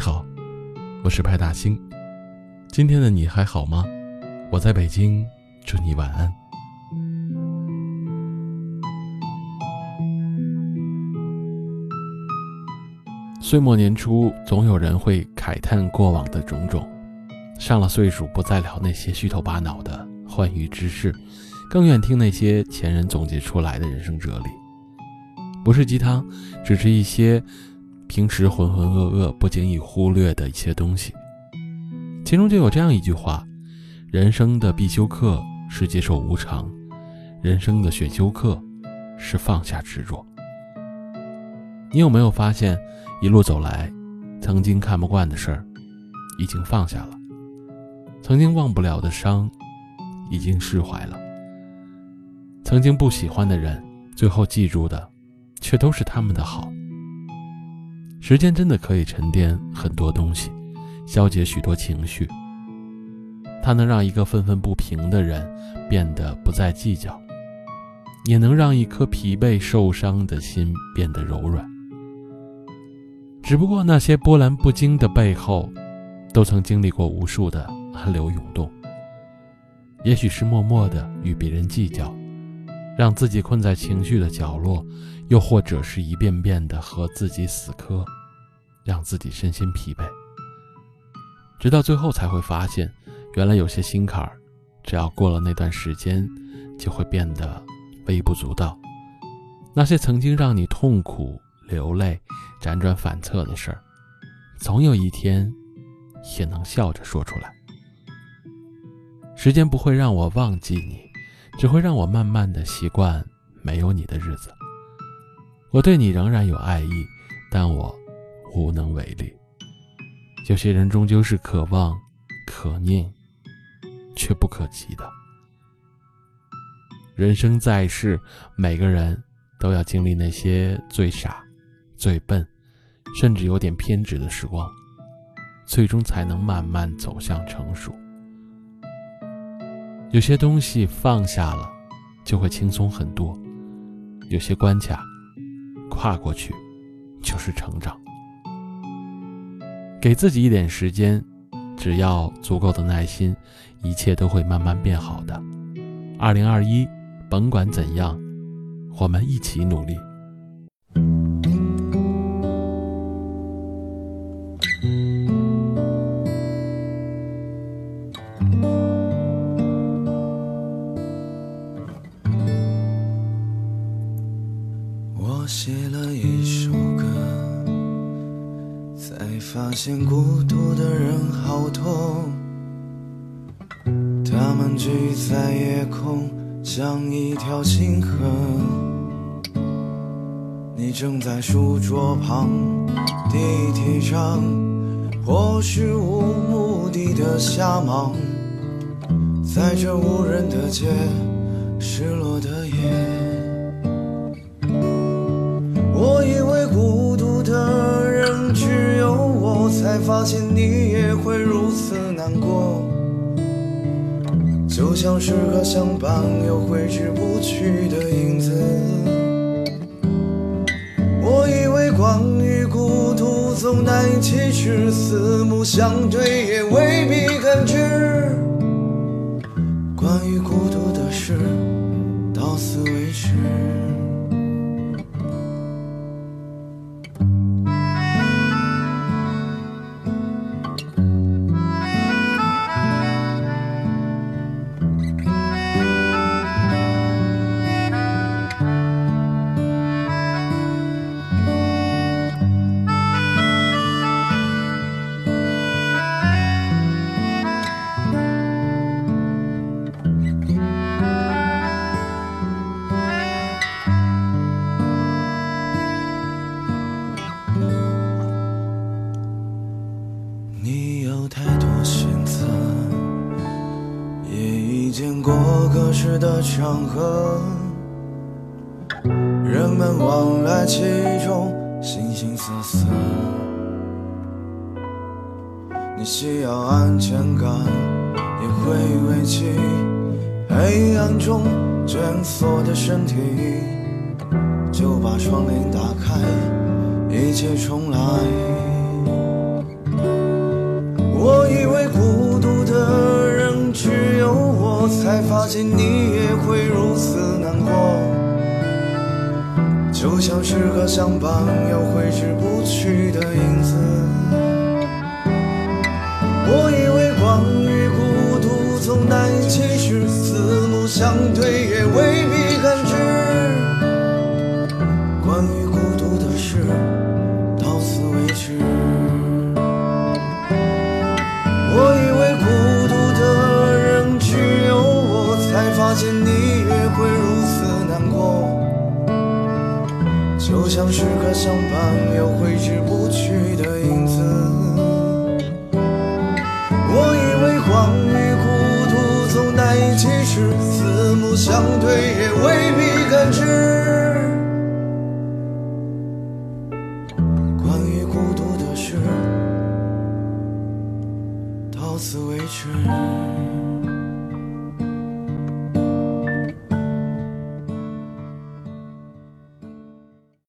好，我是派大星。今天的你还好吗？我在北京，祝你晚安。岁末年初，总有人会慨叹过往的种种。上了岁数，不再聊那些虚头巴脑的欢愉之事，更愿听那些前人总结出来的人生哲理。不是鸡汤，只是一些平时浑浑噩噩、不经意忽略的一些东西。其中就有这样一句话：人生的必修课是接受无常，人生的选修课是放下执着。你有没有发现？一路走来，曾经看不惯的事儿，已经放下了；曾经忘不了的伤，已经释怀了；曾经不喜欢的人，最后记住的，却都是他们的好。时间真的可以沉淀很多东西，消解许多情绪。它能让一个愤愤不平的人变得不再计较，也能让一颗疲惫受伤的心变得柔软。只不过那些波澜不惊的背后，都曾经历过无数的暗流涌动。也许是默默的与别人计较，让自己困在情绪的角落；又或者是一遍遍的和自己死磕，让自己身心疲惫。直到最后才会发现，原来有些心坎儿，只要过了那段时间，就会变得微不足道。那些曾经让你痛苦。流泪、辗转反侧的事儿，总有一天也能笑着说出来。时间不会让我忘记你，只会让我慢慢的习惯没有你的日子。我对你仍然有爱意，但我无能为力。有些人终究是可望、可念，却不可及的。人生在世，每个人都要经历那些最傻。最笨，甚至有点偏执的时光，最终才能慢慢走向成熟。有些东西放下了，就会轻松很多；有些关卡，跨过去就是成长。给自己一点时间，只要足够的耐心，一切都会慢慢变好的。二零二一，甭管怎样，我们一起努力。发现孤独的人好多。他们聚在夜空，像一条星河。你正在书桌旁，地铁上，或是无目的的瞎忙，在这无人的街，失落的夜。发现你也会如此难过，就像是个相伴又挥之不去的影子。我以为关于孤独总难以启齿，四目相对也未必感知。关于孤各式的场合，人们往来其中，形形色色。你需要安全感，也会委屈。黑暗中蜷缩的身体，就把窗帘打开，一切重来。你也会如此难过。就像是个相伴又挥之不去的影子。我以为关于孤独总难以启齿，四目相对也未才发现你也会如此难过。就像是个相伴又挥之不去的影子。我以为关于孤独总难以启齿，四目相对也未必感知。关于孤独的事，到此为止。